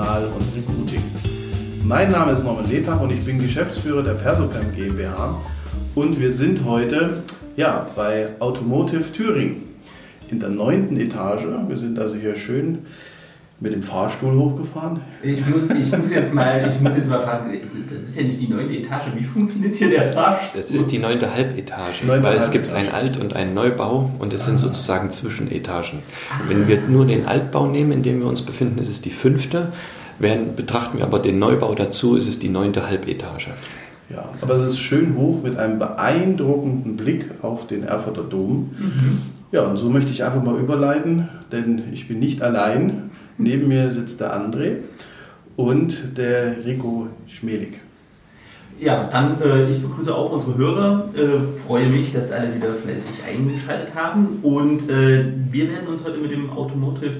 Personal und Recruiting. Mein Name ist Norman Lebach und ich bin Geschäftsführer der Persocam GmbH und wir sind heute ja, bei Automotive Thüringen in der neunten Etage. Wir sind also hier schön mit dem Fahrstuhl hochgefahren. Ich muss, ich muss, jetzt, mal, ich muss jetzt mal fragen, das ist ja nicht die neunte Etage. Wie funktioniert hier der Fahrstuhl? Es ist die neunte Halbetage, neunte weil Halbetage. es gibt einen Alt- und einen Neubau und es ah. sind sozusagen Zwischenetagen. Ah. Wenn wir nur den Altbau nehmen, in dem wir uns befinden, ist es die fünfte. Während betrachten wir aber den Neubau dazu, ist es die neunte Halbetage. Ja, aber es ist schön hoch mit einem beeindruckenden Blick auf den Erfurter Dom. Mhm. Ja, und so möchte ich einfach mal überleiten, denn ich bin nicht allein. Neben mir sitzt der André und der Rico Schmelig. Ja, dann äh, ich begrüße auch unsere Hörer. Äh, freue mich, dass alle wieder fleißig eingeschaltet haben. Und äh, wir werden uns heute mit dem Automotive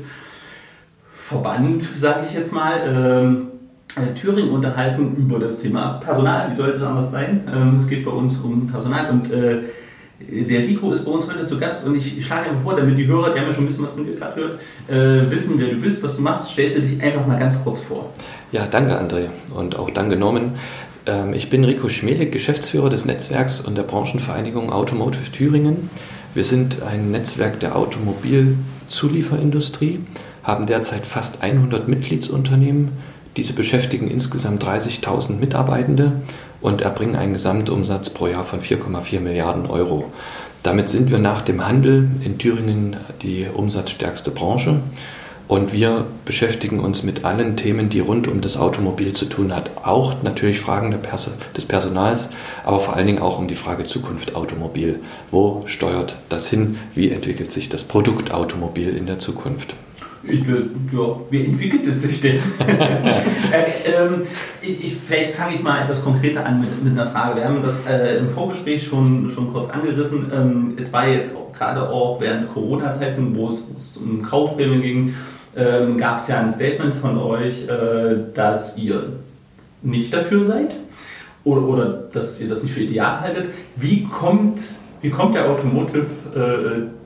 Verband, sage ich jetzt mal, ähm, äh, Thüringen unterhalten über das Thema Personal. Wie soll es anders sein? Ähm, es geht bei uns um Personal und äh, der Rico ist bei uns heute zu Gast und ich schlage einfach vor, damit die Hörer, die haben ja schon ein bisschen was von dir gerade gehört, äh, wissen, wer du bist, was du machst, stellst du dich einfach mal ganz kurz vor. Ja, danke André und auch danke Norman. Ähm, ich bin Rico Schmelig, Geschäftsführer des Netzwerks und der Branchenvereinigung Automotive Thüringen. Wir sind ein Netzwerk der Automobilzulieferindustrie, haben derzeit fast 100 Mitgliedsunternehmen. Diese beschäftigen insgesamt 30.000 Mitarbeitende und erbringen einen Gesamtumsatz pro Jahr von 4,4 Milliarden Euro. Damit sind wir nach dem Handel in Thüringen die umsatzstärkste Branche und wir beschäftigen uns mit allen Themen, die rund um das Automobil zu tun hat. Auch natürlich Fragen des Personals, aber vor allen Dingen auch um die Frage Zukunft Automobil. Wo steuert das hin? Wie entwickelt sich das Produkt Automobil in der Zukunft? Ja, wie entwickelt es sich denn? Äh, ähm, ich, ich, vielleicht fange ich mal etwas konkreter an mit, mit einer Frage. Wir haben das äh, im Vorgespräch schon, schon kurz angerissen. Ähm, es war jetzt auch, gerade auch während Corona-Zeiten, wo es, um Kaufprämien ging, ähm, gab es ja ein Statement von euch, äh, dass ihr nicht dafür seid oder, oder dass ihr das nicht für ideal haltet. Wie kommt, wie kommt der Automotive äh,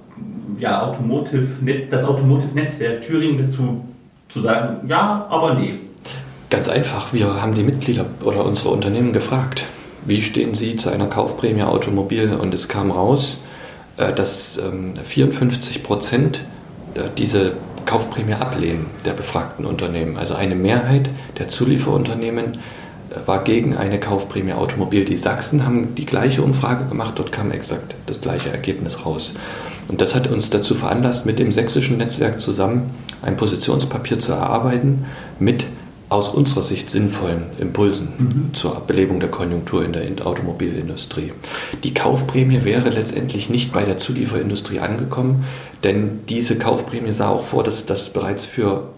ja, Automotive, das Automotive-Netzwerk Thüringen dazu zu sagen, ja, aber nee? Ganz einfach, wir haben die Mitglieder oder unsere Unternehmen gefragt, wie stehen sie zu einer Kaufprämie Automobil? Und es kam raus, äh, dass 54 ähm, Prozent äh, diese Kaufprämie ablehnen der befragten Unternehmen. Also eine Mehrheit der Zulieferunternehmen äh, war gegen eine Kaufprämie Automobil. Die Sachsen haben die gleiche Umfrage gemacht, dort kam exakt das gleiche Ergebnis raus. Und das hat uns dazu veranlasst, mit dem sächsischen Netzwerk zusammen ein Positionspapier zu erarbeiten mit aus unserer Sicht sinnvollen Impulsen mhm. zur Belebung der Konjunktur in der Automobilindustrie. Die Kaufprämie wäre letztendlich nicht bei der Zulieferindustrie angekommen, denn diese Kaufprämie sah auch vor, dass das bereits für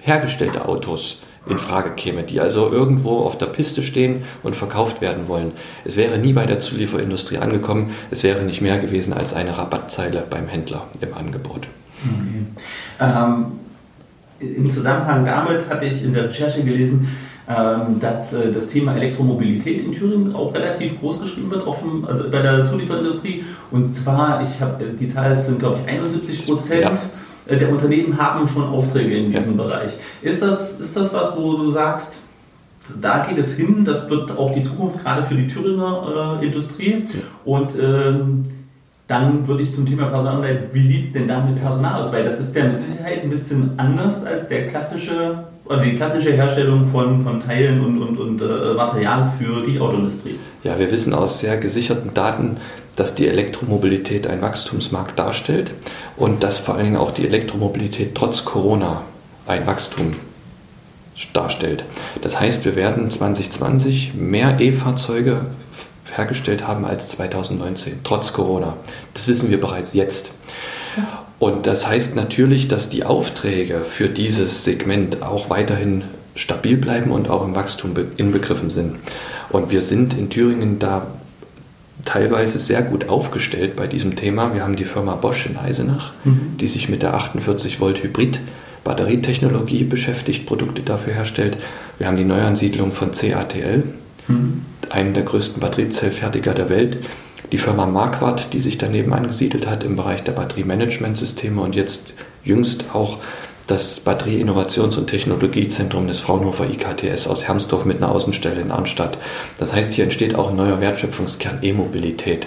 hergestellte Autos in Frage käme, die also irgendwo auf der Piste stehen und verkauft werden wollen. Es wäre nie bei der Zulieferindustrie angekommen, es wäre nicht mehr gewesen als eine Rabattzeile beim Händler im Angebot. Okay. Ähm, Im Zusammenhang damit hatte ich in der Recherche gelesen, ähm, dass äh, das Thema Elektromobilität in Thüringen auch relativ groß geschrieben wird, auch schon also bei der Zulieferindustrie. Und zwar, ich habe die Zahl sind glaube ich 71 Prozent. Ja äh, der Unternehmen haben schon Aufträge in diesem ja. Bereich. Ist das, ist das was, wo du sagst, da geht es hin, das wird auch die Zukunft gerade für die Thüringer äh, Industrie. Ja. Und ähm, dann würde ich zum Thema Personal, wie sieht es denn da mit Personal aus? Weil das ist ja mit Sicherheit ein bisschen anders als der klassische, oder die klassische Herstellung von, von Teilen und, und, und äh, Material für die Autoindustrie. Ja, wir wissen aus sehr gesicherten Daten, dass die Elektromobilität ein Wachstumsmarkt darstellt und dass vor allen Dingen auch die Elektromobilität trotz Corona ein Wachstum darstellt. Das heißt, wir werden 2020 mehr E-Fahrzeuge hergestellt haben als 2019, trotz Corona. Das wissen wir bereits jetzt. Und das heißt natürlich, dass die Aufträge für dieses Segment auch weiterhin stabil bleiben und auch im Wachstum inbegriffen sind. Und wir sind in Thüringen da teilweise sehr gut aufgestellt bei diesem Thema. Wir haben die Firma Bosch in Eisenach, mhm. die sich mit der 48 Volt Hybrid Batterietechnologie beschäftigt, Produkte dafür herstellt. Wir haben die Neuansiedlung von CATL, mhm. einem der größten Batteriezellfertiger der Welt. Die Firma Marquardt, die sich daneben angesiedelt hat im Bereich der Batteriemanagementsysteme und jetzt jüngst auch das Batterie-Innovations- und Technologiezentrum des Fraunhofer IKTS aus Hermsdorf mit einer Außenstelle in Arnstadt. Das heißt, hier entsteht auch ein neuer Wertschöpfungskern E-Mobilität.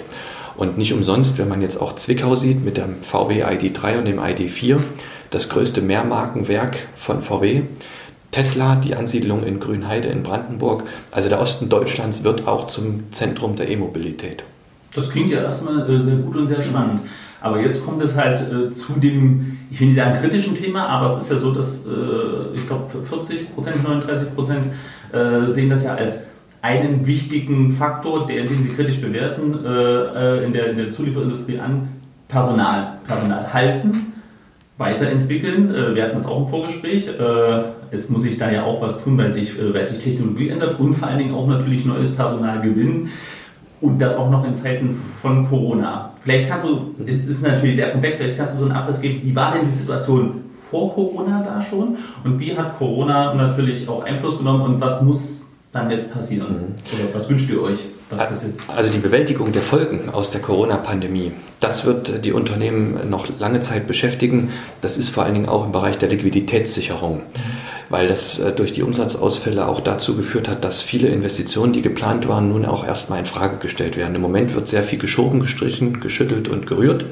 Und nicht umsonst, wenn man jetzt auch Zwickau sieht mit dem VW ID3 und dem ID4, das größte Mehrmarkenwerk von VW, Tesla, die Ansiedlung in Grünheide in Brandenburg. Also der Osten Deutschlands wird auch zum Zentrum der E-Mobilität. Das klingt ja erstmal äh, sehr gut und sehr spannend. Aber jetzt kommt es halt äh, zu dem, ich will nicht sagen kritischen Thema, aber es ist ja so, dass äh, ich glaube 40 Prozent, 39 Prozent äh, sehen das ja als einen wichtigen Faktor, der, den sie kritisch bewerten, äh, äh, in, der, in der Zulieferindustrie an Personal. Personal halten, weiterentwickeln. Äh, wir hatten das auch im Vorgespräch. es muss sich da ja auch was tun, weil sich, weil sich Technologie ändert und vor allen Dingen auch natürlich neues Personal gewinnen. Und das auch noch in Zeiten von Corona. Vielleicht kannst du, es ist natürlich sehr komplex, vielleicht kannst du so einen Abriss geben, wie war denn die Situation vor Corona da schon und wie hat Corona natürlich auch Einfluss genommen und was muss dann jetzt passieren? Mhm. Oder was wünscht ihr euch? Was passiert? Also die Bewältigung der Folgen aus der Corona-Pandemie, das wird die Unternehmen noch lange Zeit beschäftigen. Das ist vor allen Dingen auch im Bereich der Liquiditätssicherung. Mhm weil das äh, durch die Umsatzausfälle auch dazu geführt hat, dass viele Investitionen, die geplant waren, nun auch erstmal in Frage gestellt werden. Im Moment wird sehr viel geschoben, gestrichen, geschüttelt und gerührt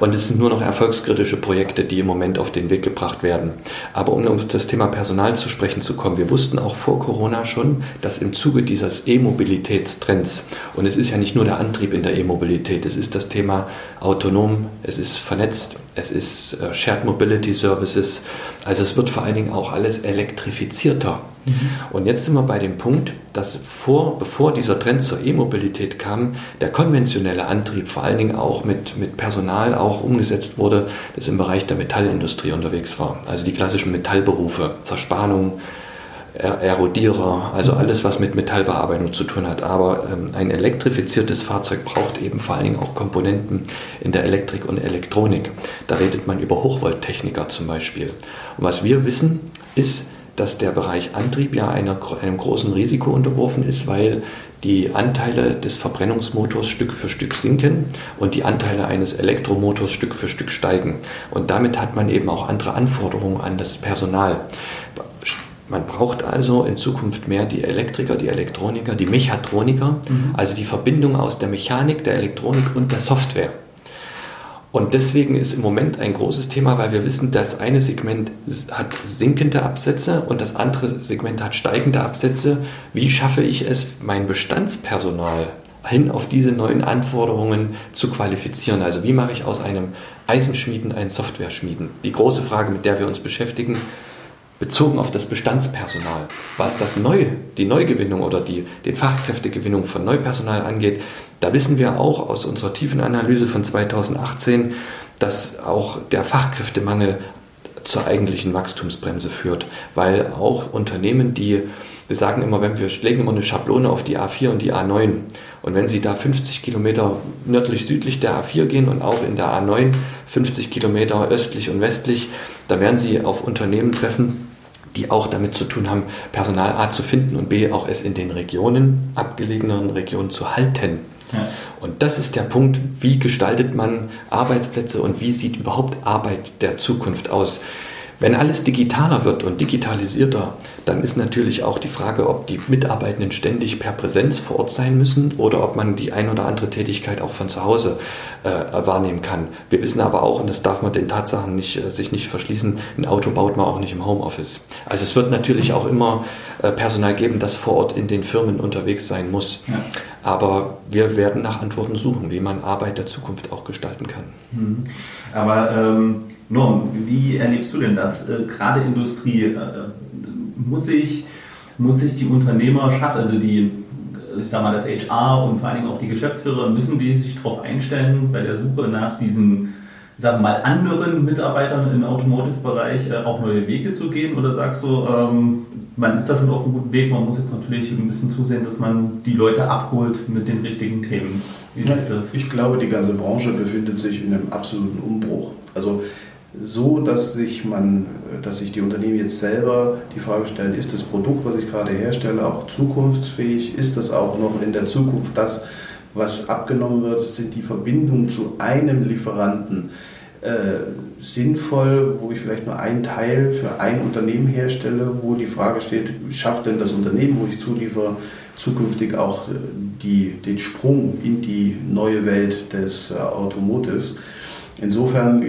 und es sind nur noch erfolgskritische Projekte, die im Moment auf den Weg gebracht werden. Aber um auf das Thema Personal zu sprechen zu kommen, wir wussten auch vor Corona schon, dass im Zuge dieses E-Mobilitätstrends, und es ist ja nicht nur der Antrieb in der E-Mobilität, es ist das Thema autonom, es ist vernetzt, es ist äh, Shared Mobility Services, also es wird vor allen Dingen auch alles elektrifizierter. Mhm. Und jetzt sind wir bei dem Punkt, dass vor, bevor dieser Trend zur E-Mobilität kam, der konventionelle Antrieb vor allen Dingen auch mit, mit Personal auch umgesetzt wurde, das im Bereich der Metallindustrie unterwegs war. Also die klassischen Metallberufe, Zerspannung, Erodierer, also alles, was mit Metallbearbeitung zu tun hat. Aber ähm, ein elektrifiziertes Fahrzeug braucht eben vor allen Dingen auch Komponenten in der Elektrik und Elektronik. Da redet man über Hochvolttechniker zum Beispiel. Und was wir wissen, ist, dass der Bereich Antrieb ja einer, einem großen Risiko unterworfen ist, weil die Anteile des Verbrennungsmotors Stück für Stück sinken und die Anteile eines Elektromotors Stück für Stück steigen. Und damit hat man eben auch andere Anforderungen an das Personal. Man braucht also in Zukunft mehr die Elektriker, die Elektroniker, die Mechatroniker, mhm. also die Verbindung aus der Mechanik, der Elektronik und der Software. Und deswegen ist im Moment ein großes Thema, weil wir wissen, das eine Segment hat sinkende Absätze und das andere Segment hat steigende Absätze. Wie schaffe ich es, mein Bestandspersonal hin auf diese neuen Anforderungen zu qualifizieren? Also wie mache ich aus einem Eisenschmieden einen Software-Schmieden? Die große Frage, mit der wir uns beschäftigen, bezogen auf das Bestandspersonal. Was das Neue, die Neugewinnung oder die, die Fachkräftegewinnung von Neupersonal angeht, da wissen wir auch aus unserer tiefen Analyse von 2018, dass auch der Fachkräftemangel zur eigentlichen Wachstumsbremse führt, weil auch Unternehmen, die, wir sagen immer, wenn wir legen immer eine Schablone auf die A4 und die A9 und wenn Sie da 50 Kilometer nördlich-südlich der A4 gehen und auch in der A9 50 Kilometer östlich und westlich, da werden Sie auf Unternehmen treffen, die auch damit zu tun haben, Personal A zu finden und B auch es in den Regionen, abgelegeneren Regionen zu halten. Ja. Und das ist der Punkt, wie gestaltet man Arbeitsplätze und wie sieht überhaupt Arbeit der Zukunft aus. Wenn alles digitaler wird und digitalisierter, dann ist natürlich auch die Frage, ob die Mitarbeitenden ständig per Präsenz vor Ort sein müssen oder ob man die ein oder andere Tätigkeit auch von zu Hause äh, wahrnehmen kann. Wir wissen aber auch, und das darf man den Tatsachen nicht, äh, sich nicht verschließen, ein Auto baut man auch nicht im Homeoffice. Also es wird natürlich auch immer äh, Personal geben, das vor Ort in den Firmen unterwegs sein muss. Ja. Aber wir werden nach Antworten suchen, wie man Arbeit der Zukunft auch gestalten kann. Mhm. Aber ähm Norm, wie erlebst du denn das? Äh, gerade Industrie, äh, muss sich, muss sich die Unternehmerschaft, also die, äh, ich sag mal, das HR und vor allen Dingen auch die Geschäftsführer, müssen die sich darauf einstellen, bei der Suche nach diesen, sagen wir mal, anderen Mitarbeitern im Automotive-Bereich äh, auch neue Wege zu gehen? Oder sagst du, ähm, man ist da schon auf einem guten Weg, man muss jetzt natürlich ein bisschen zusehen, dass man die Leute abholt mit den richtigen Themen. Wie ist das? Ich glaube, die ganze Branche befindet sich in einem absoluten Umbruch. Also so, dass sich man, dass sich die Unternehmen jetzt selber die Frage stellen, ist das Produkt, was ich gerade herstelle, auch zukunftsfähig? Ist das auch noch in der Zukunft das, was abgenommen wird? Sind die Verbindungen zu einem Lieferanten äh, sinnvoll, wo ich vielleicht nur einen Teil für ein Unternehmen herstelle, wo die Frage steht, schafft denn das Unternehmen, wo ich zuliefere, zukünftig auch äh, die, den Sprung in die neue Welt des äh, Automotives. Insofern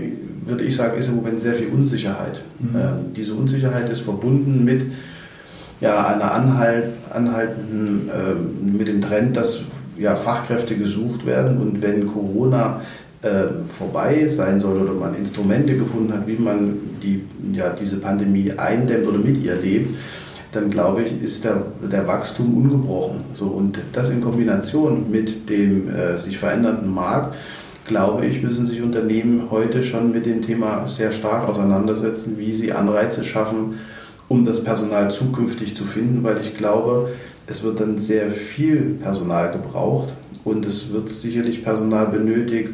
würde ich sagen, ist im Moment sehr viel Unsicherheit. Mhm. Ähm, diese Unsicherheit ist verbunden mit ja, einer Anhalt, anhaltenden, äh, mit dem Trend, dass ja, Fachkräfte gesucht werden und wenn Corona äh, vorbei sein soll oder man Instrumente gefunden hat, wie man die, ja, diese Pandemie eindämmt oder mit ihr lebt, dann glaube ich, ist der, der Wachstum ungebrochen. So, und das in Kombination mit dem äh, sich verändernden Markt, glaube ich, müssen sich Unternehmen heute schon mit dem Thema sehr stark auseinandersetzen, wie sie Anreize schaffen, um das Personal zukünftig zu finden, weil ich glaube, es wird dann sehr viel Personal gebraucht und es wird sicherlich Personal benötigt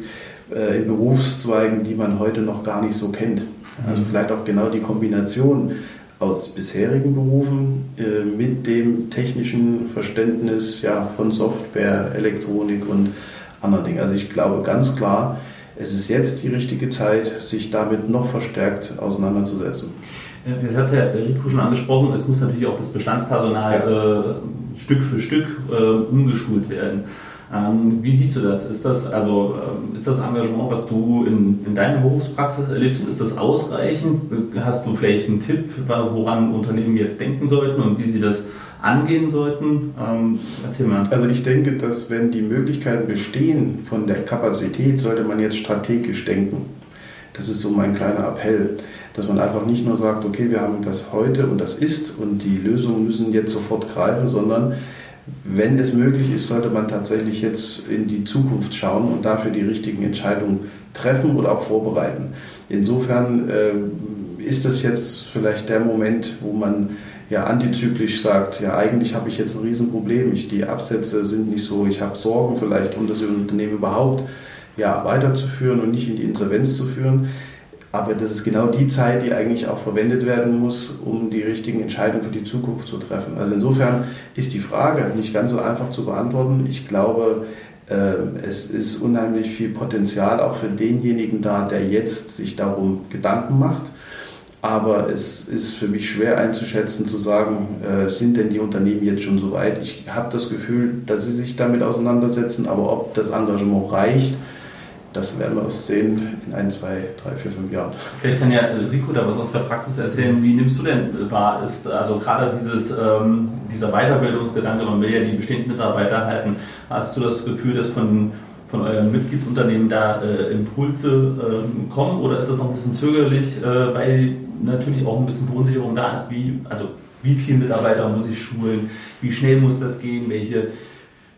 äh, in Berufszweigen, die man heute noch gar nicht so kennt. Also mhm. vielleicht auch genau die Kombination aus bisherigen Berufen äh, mit dem technischen Verständnis ja, von Software, Elektronik und anderen Dingen. Also ich glaube ganz klar, es ist jetzt die richtige Zeit, sich damit noch verstärkt auseinanderzusetzen. Jetzt hat Herr Rico schon angesprochen, es muss natürlich auch das Bestandspersonal ja. äh, Stück für Stück äh, umgeschult werden. Ähm, wie siehst du das? Ist das also ähm, ist das Engagement, was du in, in deiner Berufspraxis erlebst, ist das ausreichend? Hast du vielleicht einen Tipp, woran Unternehmen jetzt denken sollten und wie sie das angehen sollten? Ähm, erzähl mal. Also ich denke, dass wenn die Möglichkeiten bestehen von der Kapazität, sollte man jetzt strategisch denken. Das ist so mein kleiner Appell, dass man einfach nicht nur sagt, okay, wir haben das heute und das ist und die Lösungen müssen jetzt sofort greifen, sondern wenn es möglich ist, sollte man tatsächlich jetzt in die Zukunft schauen und dafür die richtigen Entscheidungen treffen oder auch vorbereiten. Insofern äh, ist das jetzt vielleicht der Moment, wo man ja antizyklisch sagt, ja eigentlich habe ich jetzt ein Riesenproblem, ich, die Absätze sind nicht so, ich habe Sorgen vielleicht, um das Unternehmen überhaupt ja, weiterzuführen und nicht in die Insolvenz zu führen. Aber das ist genau die Zeit, die eigentlich auch verwendet werden muss, um die richtigen Entscheidungen für die Zukunft zu treffen. Also insofern ist die Frage nicht ganz so einfach zu beantworten. Ich glaube, äh, es ist unheimlich viel Potenzial auch für denjenigen da, der jetzt sich darum Gedanken macht. Aber es ist für mich schwer einzuschätzen, zu sagen, äh, sind denn die Unternehmen jetzt schon so weit? Ich habe das Gefühl, dass sie sich damit auseinandersetzen, aber ob das Engagement reicht, das werden wir uns sehen in ein, zwei, drei, vier, fünf Jahren. Vielleicht kann ja Rico da was aus der Praxis erzählen. Wie nimmst du denn wahr? Ist also gerade dieses, ähm, dieser Weiterbildungsgedanke, man will ja die bestehenden Mitarbeiter halten. Hast du das Gefühl, dass von, von euren Mitgliedsunternehmen da äh, Impulse äh, kommen oder ist das noch ein bisschen zögerlich, äh, weil natürlich auch ein bisschen Verunsicherung da ist? Wie, also wie viele Mitarbeiter muss ich schulen? Wie schnell muss das gehen? Welche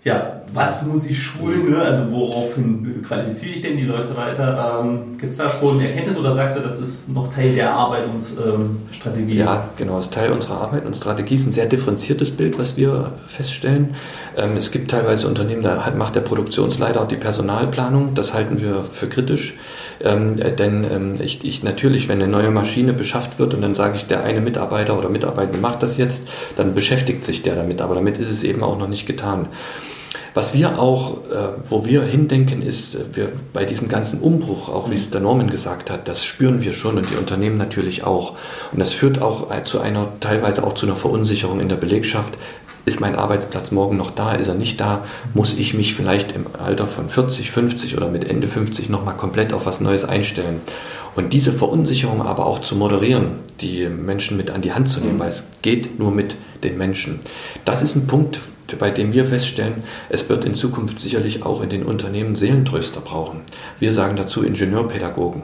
ja, was muss ich schulen, ne? also woraufhin qualifiziere ich denn die Leute weiter? Ähm, Gibt es da schon Erkenntnisse oder sagst du, das ist noch Teil der Arbeitungsstrategie? Ähm, ja, genau, ist Teil unserer Arbeit und Strategie. ist ein sehr differenziertes Bild, was wir feststellen. Ähm, es gibt teilweise Unternehmen, da macht der Produktionsleiter die Personalplanung. Das halten wir für kritisch. Ähm, denn ähm, ich, ich, natürlich, wenn eine neue Maschine beschafft wird und dann sage ich, der eine Mitarbeiter oder Mitarbeiter macht das jetzt, dann beschäftigt sich der damit. Aber damit ist es eben auch noch nicht getan. Was wir auch, äh, wo wir hindenken, ist, äh, wir bei diesem ganzen Umbruch, auch wie es der Norman gesagt hat, das spüren wir schon und die Unternehmen natürlich auch. Und das führt auch äh, zu einer, teilweise auch zu einer Verunsicherung in der Belegschaft. Ist mein Arbeitsplatz morgen noch da? Ist er nicht da? Muss ich mich vielleicht im Alter von 40, 50 oder mit Ende 50 nochmal komplett auf was Neues einstellen? Und diese Verunsicherung aber auch zu moderieren, die Menschen mit an die Hand zu nehmen, weil es geht nur mit den Menschen. Das ist ein Punkt, bei dem wir feststellen, es wird in Zukunft sicherlich auch in den Unternehmen Seelentröster brauchen. Wir sagen dazu Ingenieurpädagogen.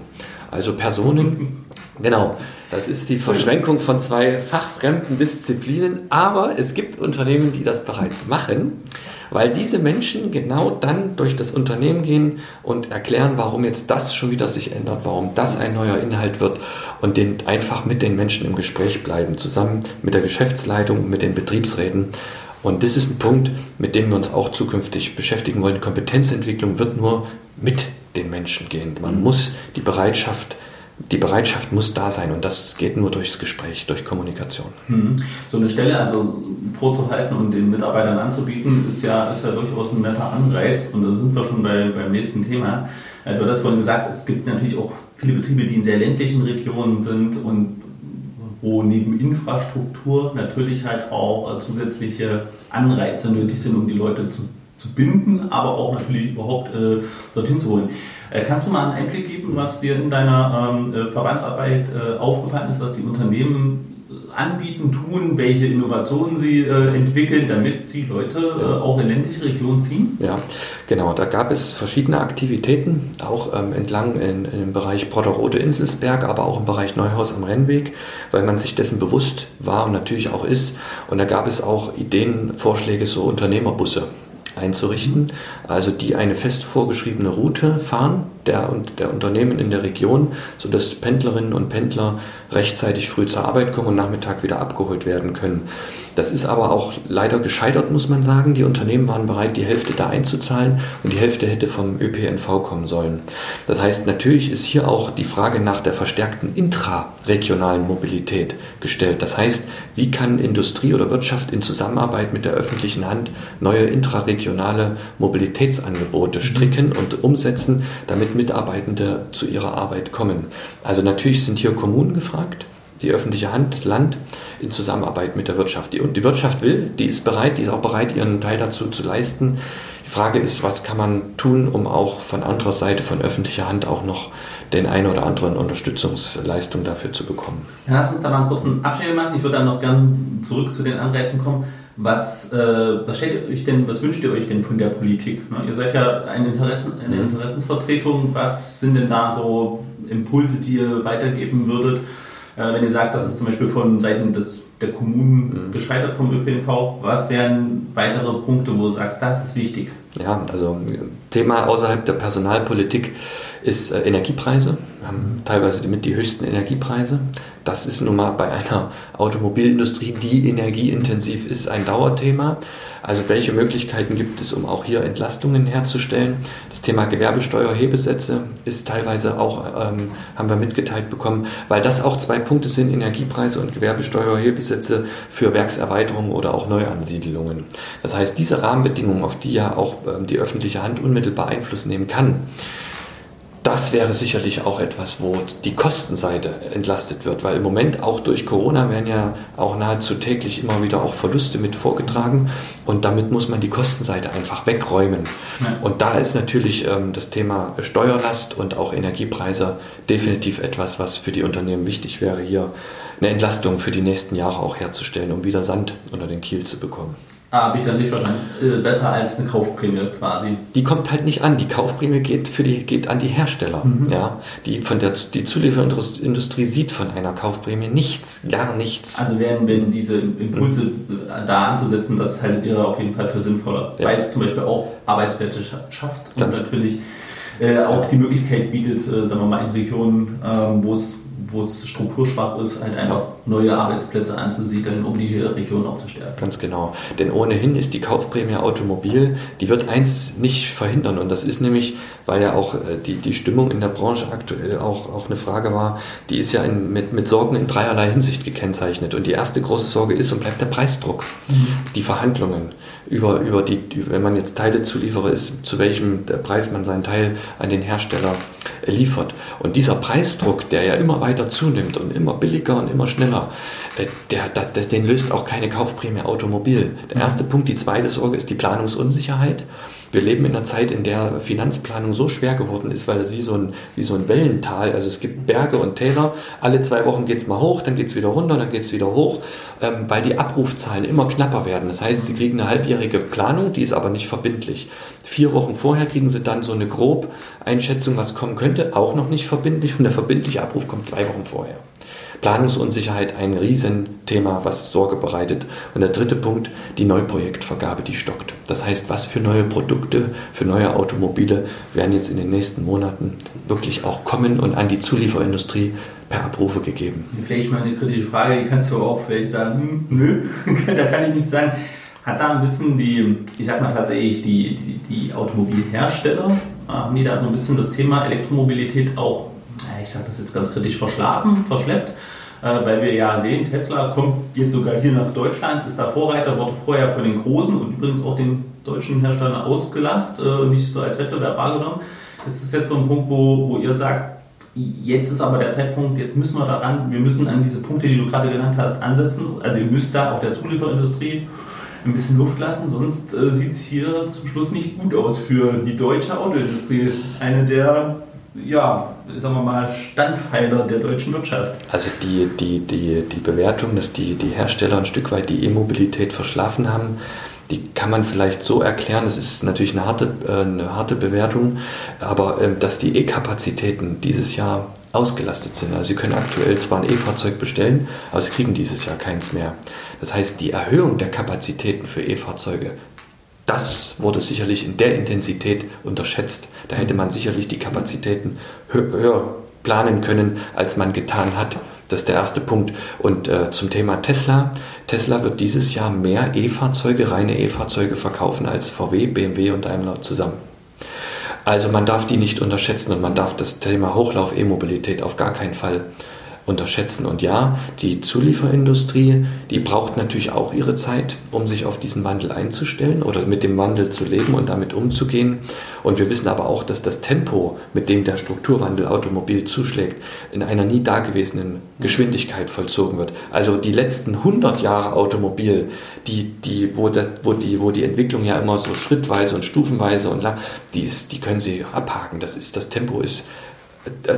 Also Personen, genau, das ist die Verschränkung von zwei fachfremden Disziplinen, aber es gibt Unternehmen, die das bereits machen, weil diese Menschen genau dann durch das Unternehmen gehen und erklären, warum jetzt das schon wieder sich ändert, warum das ein neuer Inhalt wird und den einfach mit den Menschen im Gespräch bleiben, zusammen mit der Geschäftsleitung, mit den Betriebsräten und das ist ein Punkt, mit dem wir uns auch zukünftig beschäftigen wollen. Kompetenzentwicklung wird nur mit den Menschen gehen. Man mhm. muss die Bereitschaft, die Bereitschaft muss da sein und das geht nur durchs Gespräch, durch Kommunikation. Mhm. So eine Stelle also vorzuhalten und den Mitarbeitern anzubieten, ist ja, ist ja durchaus ein netter Anreiz und da sind wir schon bei, beim nächsten Thema. Du hast vorhin gesagt, es gibt natürlich auch viele Betriebe, die in sehr ländlichen Regionen sind und wo neben Infrastruktur natürlich halt auch äh, zusätzliche Anreize nötig sind, um die Leute zu, zu binden, aber auch natürlich überhaupt äh, dorthin zu holen. Äh, kannst du mal einen Einblick geben, was dir in deiner ähm, äh, Verbandsarbeit äh, aufgefallen ist, was die Unternehmen anbieten, tun, welche Innovationen sie äh, entwickeln, damit sie Leute äh, auch in ländliche Regionen ziehen? Ja, genau. Da gab es verschiedene Aktivitäten, auch ähm, entlang in, dem Bereich Porterode-Inselsberg, aber auch im Bereich Neuhaus am Rennweg, weil man sich dessen bewusst war und natürlich auch ist. Und da gab es auch Ideen, Vorschläge, so Unternehmerbusse einzurichten, also die eine fest vorgeschriebene Route fahren der, der Unternehmen in der Region, sodass Pendlerinnen und Pendler rechtzeitig früh zur Arbeit kommen und Nachmittag wieder abgeholt werden können. Das ist aber auch leider gescheitert, muss man sagen. Die Unternehmen waren bereit, die Hälfte da einzuzahlen und die Hälfte hätte vom ÖPNV kommen sollen. Das heißt, natürlich ist hier auch die Frage nach der verstärkten intraregionalen Mobilität gestellt. Das heißt, wie kann Industrie oder Wirtschaft in Zusammenarbeit mit der öffentlichen Hand neue intraregionale Mobilitätsangebote stricken und umsetzen, damit Mitarbeitende zu ihrer Arbeit kommen. Also natürlich sind hier Kommunen gefragt, die öffentliche Hand, das Land in Zusammenarbeit mit der Wirtschaft. Und die Wirtschaft will, die ist bereit, die ist auch bereit, ihren Teil dazu zu leisten. Die Frage ist, was kann man tun, um auch von anderer Seite, von öffentlicher Hand auch noch den einen oder anderen Unterstützungsleistung dafür zu bekommen. Ja, lass uns da mal einen kurzen Abschnitt machen. Ich würde dann noch gern zurück zu den Anreizen kommen. Was, äh, was, stellt ihr euch denn, was wünscht ihr euch denn von der Politik? Ne? Ihr seid ja eine, Interessen, eine mhm. Interessensvertretung. Was sind denn da so Impulse, die ihr weitergeben würdet? Äh, wenn ihr sagt, das ist zum Beispiel von Seiten des, der Kommunen mhm. gescheitert vom ÖPNV, was wären weitere Punkte, wo du sagst, das ist wichtig? Ja, also Thema außerhalb der Personalpolitik ist äh, Energiepreise. Wir haben teilweise mit die höchsten Energiepreise. Das ist nun mal bei einer Automobilindustrie, die energieintensiv ist, ein Dauerthema. Also welche Möglichkeiten gibt es, um auch hier Entlastungen herzustellen? Das Thema Gewerbesteuerhebesätze ist teilweise auch, ähm, haben wir mitgeteilt bekommen, weil das auch zwei Punkte sind, Energiepreise und Gewerbesteuerhebesätze für Werkserweiterungen oder auch Neuansiedelungen. Das heißt, diese Rahmenbedingungen, auf die ja auch die öffentliche Hand unmittelbar Einfluss nehmen kann, das wäre sicherlich auch etwas, wo die Kostenseite entlastet wird, weil im Moment auch durch Corona werden ja auch nahezu täglich immer wieder auch Verluste mit vorgetragen und damit muss man die Kostenseite einfach wegräumen. Ja. Und da ist natürlich ähm, das Thema Steuerlast und auch Energiepreise definitiv etwas, was für die Unternehmen wichtig wäre, hier eine Entlastung für die nächsten Jahre auch herzustellen, um wieder Sand unter den Kiel zu bekommen. Ah, habe ich dann nicht verstanden. Äh, besser als eine Kaufprämie quasi. Die kommt halt nicht an. Die Kaufprämie geht, für die, geht an die Hersteller. Mhm. Ja, die, von der, die Zulieferindustrie sieht von einer Kaufprämie nichts, gar nichts. Also werden, wenn diese Impulse da anzusetzen, das haltet ihr auf jeden Fall für sinnvoller. Ja. Weil es zum Beispiel auch Arbeitsplätze schafft und Ganz natürlich äh, auch die Möglichkeit bietet, äh, sagen wir mal, in Regionen, äh, wo es wo es strukturschwach ist, halt einfach neue Arbeitsplätze anzusiedeln, um die Region auch zu stärken. Ganz genau. Denn ohnehin ist die Kaufprämie Automobil, die wird eins nicht verhindern. Und das ist nämlich, weil ja auch äh, die, die Stimmung in der Branche aktuell auch, auch eine Frage war, die ist ja in, mit, mit Sorgen in dreierlei Hinsicht gekennzeichnet. Und die erste große Sorge ist und bleibt der Preisdruck, mhm. die Verhandlungen über, über die, wenn man jetzt Teile zuliefere, ist, zu welchem Preis man seinen Teil an den Hersteller liefert. Und dieser Preisdruck, der ja immer weiter zunimmt und immer billiger und immer schneller, der, der, den löst auch keine Kaufprämie Automobil. Der erste Punkt, die zweite Sorge ist die Planungsunsicherheit. Wir leben in einer Zeit, in der Finanzplanung so schwer geworden ist, weil es wie so ein, wie so ein Wellental, also es gibt Berge und Täler, alle zwei Wochen geht es mal hoch, dann geht es wieder runter, dann geht es wieder hoch, ähm, weil die Abrufzahlen immer knapper werden. Das heißt, sie kriegen eine halbjährige Planung, die ist aber nicht verbindlich. Vier Wochen vorher kriegen sie dann so eine Grobeinschätzung, was kommen könnte, auch noch nicht verbindlich und der verbindliche Abruf kommt zwei Wochen vorher. Planungsunsicherheit ein Riesenthema, was Sorge bereitet. Und der dritte Punkt, die Neuprojektvergabe, die stockt. Das heißt, was für neue Produkte, für neue Automobile werden jetzt in den nächsten Monaten wirklich auch kommen und an die Zulieferindustrie per Abrufe gegeben. Vielleicht mal eine kritische Frage, die kannst du auch vielleicht sagen, hm, nö, da kann ich nichts sagen. Hat da ein bisschen die, ich sag mal tatsächlich, die, die, die Automobilhersteller, haben die da so ein bisschen das Thema Elektromobilität auch ich sage das jetzt ganz kritisch, verschlafen, verschleppt, äh, weil wir ja sehen, Tesla kommt jetzt sogar hier nach Deutschland, ist da Vorreiter, wurde vorher von den Großen und übrigens auch den deutschen Herstellern ausgelacht, äh, nicht so als Wettbewerb wahrgenommen. Ist jetzt so ein Punkt, wo, wo ihr sagt, Jetzt ist aber der Zeitpunkt, jetzt müssen wir daran, wir müssen an diese Punkte, die du gerade genannt hast, ansetzen. Also ihr müsst da auch der Zulieferindustrie ein bisschen Luft lassen, sonst äh, sieht es hier zum Schluss nicht gut aus für die deutsche Autoindustrie. Eine der, ja, sagen wir mal, Standpfeiler der deutschen Wirtschaft. Also die, die, die, die Bewertung, dass die, die Hersteller ein Stück weit die E-Mobilität verschlafen haben, die kann man vielleicht so erklären, es ist natürlich eine harte, äh, eine harte Bewertung, aber äh, dass die E-Kapazitäten dieses Jahr ausgelastet sind. Also Sie können aktuell zwar ein E-Fahrzeug bestellen, aber Sie kriegen dieses Jahr keins mehr. Das heißt, die Erhöhung der Kapazitäten für E-Fahrzeuge, das wurde sicherlich in der Intensität unterschätzt. Da hätte man sicherlich die Kapazitäten höher planen können, als man getan hat. Das ist der erste Punkt. Und äh, zum Thema Tesla. Tesla wird dieses Jahr mehr E-Fahrzeuge, reine E-Fahrzeuge verkaufen als VW, BMW und Daimler zusammen. Also man darf die nicht unterschätzen und man darf das Thema Hochlauf-E-Mobilität auf gar keinen Fall unterschätzen. Und ja, die Zulieferindustrie, die braucht natürlich auch ihre Zeit, um sich auf diesen Wandel einzustellen oder mit dem Wandel zu leben und damit umzugehen. Und wir wissen aber auch, dass das Tempo, mit dem der Strukturwandel Automobil zuschlägt, in einer nie dagewesenen Geschwindigkeit vollzogen wird. Also die letzten 100 Jahre Automobil, die, die, wo, das, wo, die, wo die Entwicklung ja immer so schrittweise und stufenweise und lang, die, ist, die können Sie abhaken. Das, ist, das Tempo ist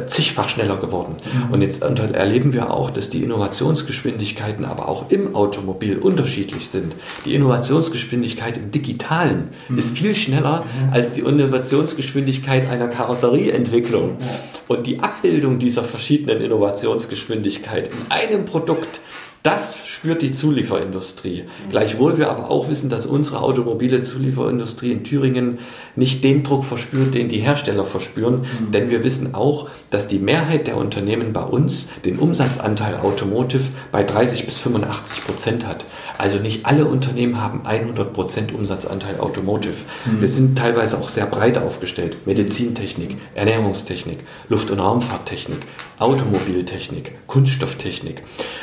zigfach schneller geworden. Mhm. Und jetzt erleben wir auch, dass die Innovationsgeschwindigkeiten aber auch im Automobil unterschiedlich sind. Die Innovationsgeschwindigkeit im Digitalen mhm. ist viel schneller mhm. als die Innovationsgeschwindigkeit einer Karosserieentwicklung. Und die Abbildung dieser verschiedenen Innovationsgeschwindigkeit in einem Produkt das spürt die Zulieferindustrie. Gleichwohl wir aber auch wissen, dass unsere automobile Zulieferindustrie in Thüringen nicht den Druck verspürt, den die Hersteller verspüren. Mhm. Denn wir wissen auch, dass die Mehrheit der Unternehmen bei uns den Umsatzanteil Automotive bei 30 bis 85 Prozent hat. Also nicht alle Unternehmen haben 100 Prozent Umsatzanteil Automotive. Mhm. Wir sind teilweise auch sehr breit aufgestellt. Medizintechnik, Ernährungstechnik, Luft- und Raumfahrttechnik, Automobiltechnik, Kunststofftechnik.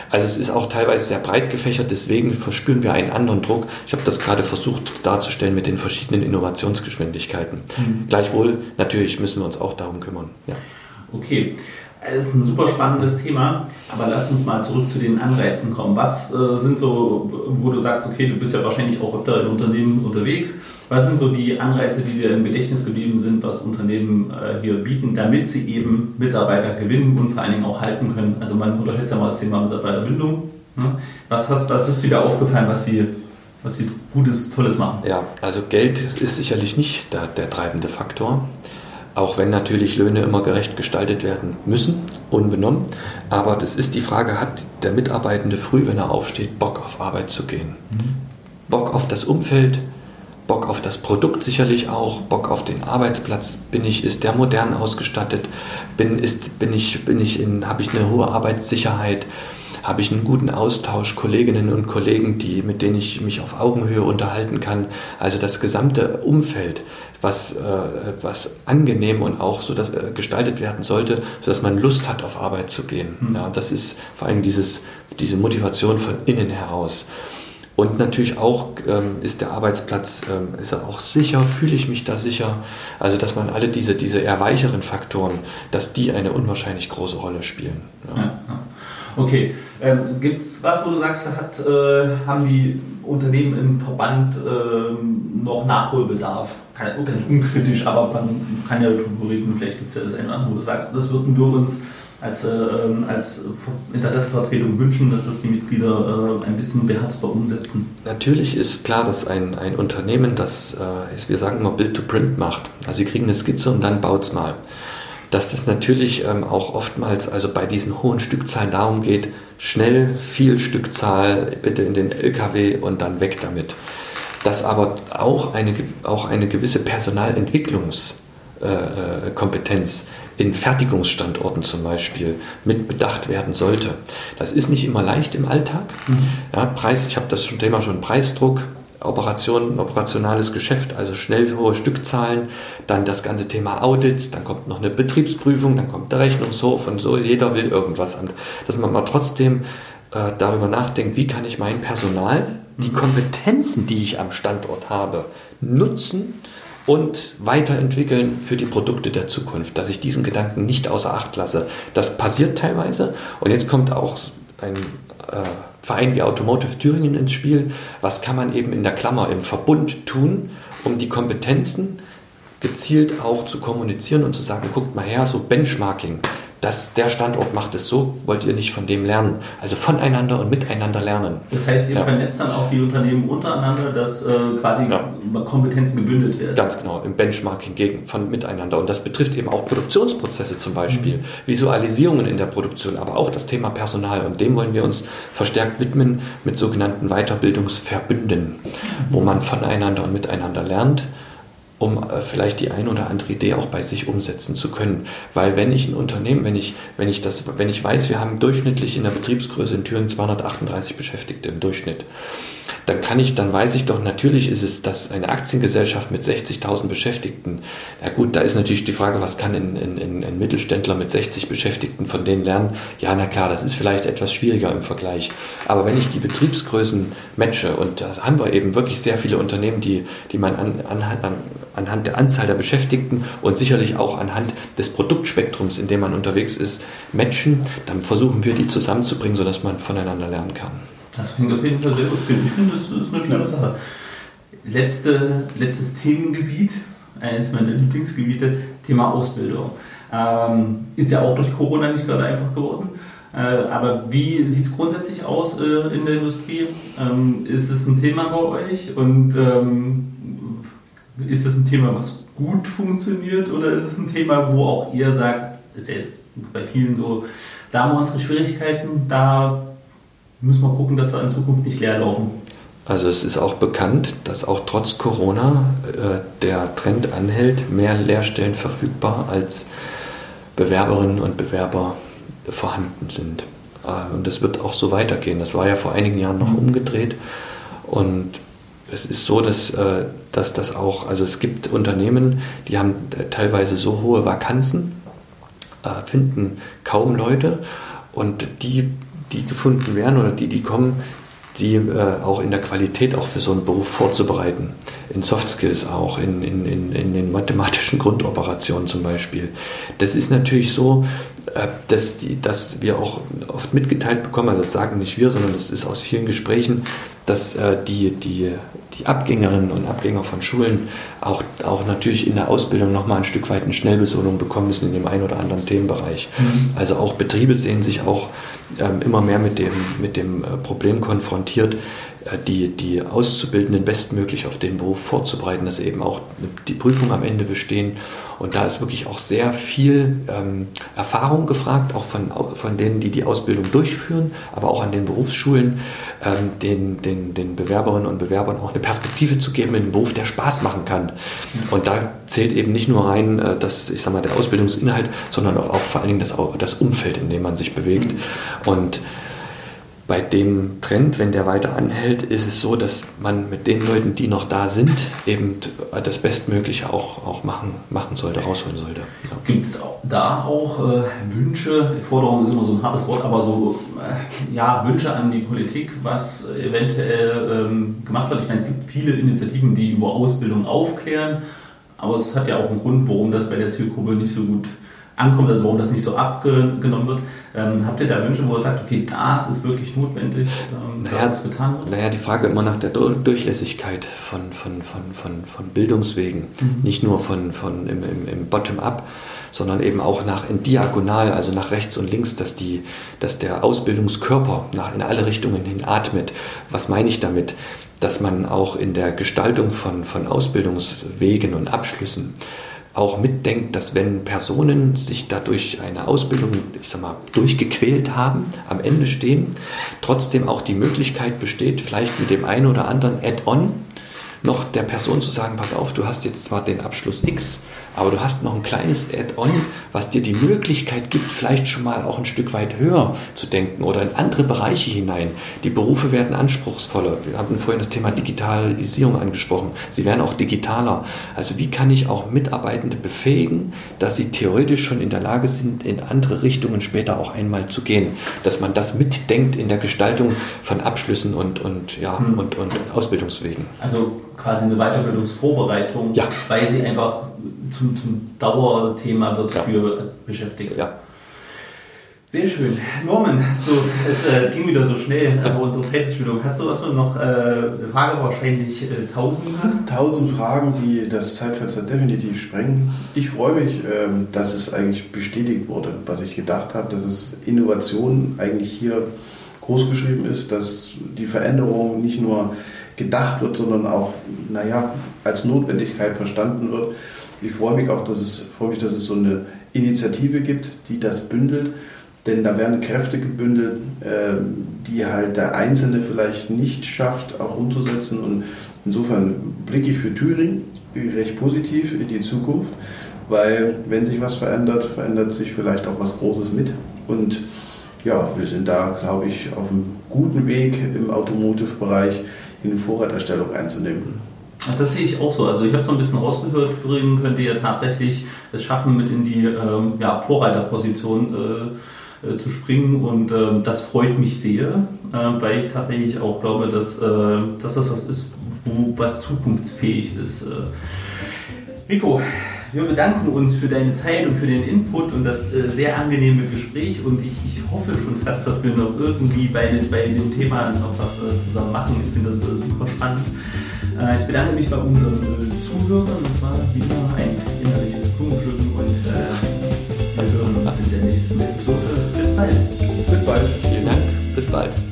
Also es ist auch teilweise sehr breit gefächert, deswegen verspüren wir einen anderen Druck. Ich habe das gerade versucht darzustellen mit den verschiedenen Innovationsgeschwindigkeiten. Mhm. Gleichwohl, natürlich müssen wir uns auch darum kümmern. Ja. Okay. Es ist ein super spannendes Thema, aber lass uns mal zurück zu den Anreizen kommen. Was äh, sind so, wo du sagst, okay, du bist ja wahrscheinlich auch öfter in Unternehmen unterwegs. Was sind so die Anreize, die dir im Gedächtnis geblieben sind, was Unternehmen äh, hier bieten, damit sie eben Mitarbeiter gewinnen und vor allen Dingen auch halten können? Also man unterschätzt ja mal das Thema Mitarbeiterbindung. Ne? Was, hast, was ist dir da aufgefallen, was sie, was sie Gutes, Tolles machen? Ja, also Geld ist, sicherlich nicht der, der treibende Faktor. Auch wenn natürlich Löhne immer gerecht gestaltet werden müssen, unbenommen. Aber das ist die Frage, hat der Mitarbeitende früh, wenn er aufsteht, Bock auf Arbeit zu gehen? Mhm. Bock auf das Umfeld, Bock auf das Produkt sicherlich auch, Bock auf den Arbeitsplatz. Bin ich, ist der modern ausgestattet? Bin, ist, bin ich, bin ich in, habe ich eine hohe Arbeitssicherheit? Habe ich einen guten Austausch, Kolleginnen und Kollegen, die, mit denen ich mich auf Augenhöhe unterhalten kann? Also das gesamte Umfeld was, äh, was angenehm und auch so dass, äh, gestaltet werden sollte, sodass man Lust hat, auf Arbeit zu gehen. Mhm. Ja, das ist vor allem dieses, diese Motivation von innen heraus. Und natürlich auch ähm, ist der Arbeitsplatz, ähm, ist er auch sicher, fühle ich mich da sicher. Also dass man alle diese, diese eher weicheren Faktoren, dass die eine unwahrscheinlich große Rolle spielen. Ja. Ja, okay, ähm, gibt es was, wo du sagst, hat, äh, haben die Unternehmen im Verband äh, noch Nachholbedarf? ganz unkritisch, aber man kann ja darüber reden, vielleicht gibt es ja das eine oder andere, wo du sagst, das würden wir uns als, äh, als Interessenvertretung wünschen, dass das die Mitglieder äh, ein bisschen beherzter umsetzen? Natürlich ist klar, dass ein, ein Unternehmen, das, äh, wir sagen immer Build to Print macht, also sie kriegen eine Skizze und dann baut es mal, dass es natürlich ähm, auch oftmals also bei diesen hohen Stückzahlen darum geht, schnell viel Stückzahl bitte in den LKW und dann weg damit dass aber auch eine, auch eine gewisse Personalentwicklungskompetenz äh, in Fertigungsstandorten zum Beispiel mit bedacht werden sollte. Das ist nicht immer leicht im Alltag. Mhm. Ja, Preis, ich habe das schon Thema schon Preisdruck, Operation, operationales Geschäft, also schnell hohe Stückzahlen, dann das ganze Thema Audits, dann kommt noch eine Betriebsprüfung, dann kommt der Rechnungshof und so, jeder will irgendwas. Dass man mal trotzdem äh, darüber nachdenkt, wie kann ich mein Personal die Kompetenzen, die ich am Standort habe, nutzen und weiterentwickeln für die Produkte der Zukunft, dass ich diesen Gedanken nicht außer Acht lasse. Das passiert teilweise und jetzt kommt auch ein äh, Verein wie Automotive Thüringen ins Spiel. Was kann man eben in der Klammer im Verbund tun, um die Kompetenzen gezielt auch zu kommunizieren und zu sagen, guckt mal her, so Benchmarking dass der Standort macht es so, wollt ihr nicht von dem lernen. Also voneinander und miteinander lernen. Das heißt, ihr ja. vernetzt dann auch die Unternehmen untereinander, dass äh, quasi ja. Kompetenzen gebündelt werden. Ganz genau, im Benchmarking gegen, von miteinander. Und das betrifft eben auch Produktionsprozesse zum Beispiel, mhm. Visualisierungen in der Produktion, aber auch das Thema Personal. Und dem wollen wir uns verstärkt widmen mit sogenannten Weiterbildungsverbünden, mhm. wo man voneinander und miteinander lernt um äh, vielleicht die ein oder andere Idee auch bei sich umsetzen zu können. Weil wenn ich ein Unternehmen, wenn ich, wenn ich das, wenn ich weiß, wir haben durchschnittlich in der Betriebsgröße in Thüringen 238 Beschäftigte im Durchschnitt, dann kann ich, dann weiß ich doch, natürlich ist es das eine Aktiengesellschaft mit 60.000 Beschäftigten. Ja gut, da ist natürlich die Frage, was kann ein, ein, ein Mittelständler mit 60 Beschäftigten von denen lernen? Ja, na klar, das ist vielleicht etwas schwieriger im Vergleich. Aber wenn ich die Betriebsgrößen matche, und da haben wir eben wirklich sehr viele Unternehmen, die, die man an, an, an, anhand der Anzahl der Beschäftigten und sicherlich auch anhand des Produktspektrums, in dem man unterwegs ist, matchen, dann versuchen wir die zusammenzubringen, sodass man voneinander lernen kann. Das klingt auf jeden Fall sehr gut. Ich finde, das ist eine schöne Sache. Letzte, letztes Themengebiet, eines meiner Lieblingsgebiete, Thema Ausbildung. Ähm, ist ja auch durch Corona nicht gerade einfach geworden. Äh, aber wie sieht es grundsätzlich aus äh, in der Industrie? Ähm, ist es ein Thema bei euch? Und ähm, ist das ein Thema, was gut funktioniert? Oder ist es ein Thema, wo auch ihr sagt, ist ja jetzt bei vielen so, da haben wir unsere Schwierigkeiten, da müssen wir gucken, dass wir in Zukunft nicht leer laufen. Also es ist auch bekannt, dass auch trotz Corona äh, der Trend anhält, mehr Lehrstellen verfügbar als Bewerberinnen und Bewerber vorhanden sind. Äh, und das wird auch so weitergehen. Das war ja vor einigen Jahren noch mhm. umgedreht. Und es ist so, dass, äh, dass das auch, also es gibt Unternehmen, die haben teilweise so hohe Vakanzen, äh, finden kaum Leute und die die gefunden werden oder die, die kommen, die äh, auch in der Qualität auch für so einen Beruf vorzubereiten. In Soft Skills auch, in, in, in, in den mathematischen Grundoperationen zum Beispiel. Das ist natürlich so, äh, dass, die, dass wir auch oft mitgeteilt bekommen, also das sagen nicht wir, sondern das ist aus vielen Gesprächen, dass äh, die, die, die Abgängerinnen und Abgänger von Schulen auch, auch natürlich in der Ausbildung nochmal ein Stück weit eine Schnellbesohnung bekommen müssen in dem einen oder anderen Themenbereich. Mhm. Also auch Betriebe sehen sich auch ähm, immer mehr mit dem, mit dem äh, Problem konfrontiert, die, die Auszubildenden bestmöglich auf den Beruf vorzubereiten, dass eben auch die Prüfung am Ende bestehen. Und da ist wirklich auch sehr viel ähm, Erfahrung gefragt, auch von, von denen, die die Ausbildung durchführen, aber auch an den Berufsschulen, ähm, den, den, den Bewerberinnen und Bewerbern auch eine Perspektive zu geben in einen Beruf, der Spaß machen kann. Und da zählt eben nicht nur rein, äh, das, ich sag mal, der Ausbildungsinhalt, sondern auch, auch vor allen Dingen das, das Umfeld, in dem man sich bewegt. Und bei dem Trend, wenn der weiter anhält, ist es so, dass man mit den Leuten, die noch da sind, eben das Bestmögliche auch, auch machen, machen sollte, rausholen sollte. Ja. Gibt es da auch äh, Wünsche, Forderung ist immer so ein hartes Wort, aber so äh, ja, Wünsche an die Politik, was eventuell ähm, gemacht wird? Ich meine, es gibt viele Initiativen, die über Ausbildung aufklären, aber es hat ja auch einen Grund, warum das bei der Zielgruppe nicht so gut ankommt, also warum das nicht so abgenommen wird. Ähm, habt ihr da Wünsche, wo ihr sagt, okay, das ist wirklich notwendig, ähm, naja, dass das getan wird? Naja, die Frage immer nach der Durchlässigkeit von, von, von, von, von Bildungswegen, mhm. nicht nur von, von im, im, im Bottom-up, sondern eben auch nach in diagonal, also nach rechts und links, dass, die, dass der Ausbildungskörper nach, in alle Richtungen hin atmet. Was meine ich damit? Dass man auch in der Gestaltung von, von Ausbildungswegen und Abschlüssen auch mitdenkt, dass wenn Personen sich dadurch eine Ausbildung, ich sag mal, durchgequält haben, am Ende stehen, trotzdem auch die Möglichkeit besteht, vielleicht mit dem einen oder anderen Add-on noch der Person zu sagen, pass auf, du hast jetzt zwar den Abschluss X, aber du hast noch ein kleines Add-on, was dir die Möglichkeit gibt, vielleicht schon mal auch ein Stück weit höher zu denken oder in andere Bereiche hinein. Die Berufe werden anspruchsvoller. Wir hatten vorhin das Thema Digitalisierung angesprochen. Sie werden auch digitaler. Also wie kann ich auch Mitarbeitende befähigen, dass sie theoretisch schon in der Lage sind, in andere Richtungen später auch einmal zu gehen. Dass man das mitdenkt in der Gestaltung von Abschlüssen und, und, ja, hm. und, und Ausbildungswegen. Also quasi eine Weiterbildungsvorbereitung, ja. weil sie einfach zum, zum Dauerthema wird ja. für Beschäftigte. Ja. Sehr schön. Norman, hast du, es äh, ging wieder so schnell, aber unsere Zeitschulung, hast du, hast du noch äh, eine Frage wahrscheinlich äh, tausend? Tausend Fragen, die das Zeitfenster definitiv sprengen. Ich freue mich, ähm, dass es eigentlich bestätigt wurde, was ich gedacht habe, dass es Innovation eigentlich hier groß geschrieben ist, dass die Veränderung nicht nur gedacht wird, sondern auch, naja, als Notwendigkeit verstanden wird. Ich freue mich auch, dass es, freue mich, dass es so eine Initiative gibt, die das bündelt. Denn da werden Kräfte gebündelt, ähm, die halt der Einzelne vielleicht nicht schafft, auch umzusetzen. Und insofern blicke ich für Thüringen recht positiv in die Zukunft, weil wenn sich was verändert, verändert sich vielleicht auch was Großes mit. Und ja, wir sind da, glaube ich, auf einem guten Weg im Automotive-Bereich in Vorraterstellung einzunehmen. Das sehe ich auch so. Also ich habe so ein bisschen rausgehört, Thüringen könnte ja tatsächlich es schaffen, mit in die ähm, ja, Vorreiterposition äh, äh, zu springen und äh, das freut mich sehr, äh, weil ich tatsächlich auch glaube, dass, äh, dass das was ist, wo, was zukunftsfähig ist. Äh. Rico, wir bedanken uns für deine Zeit und für den Input und das sehr angenehme Gespräch und ich, ich hoffe schon fast, dass wir noch irgendwie bei, bei dem Thema noch was zusammen machen. Ich finde das super spannend. Äh, ich bedanke mich bei unseren äh, Zuhörern. Das war wie immer ein innerliches Blumenpflücken und äh, wir hören uns in der nächsten Episode. Bis bald. Bis bald. Vielen Dank. Bis bald.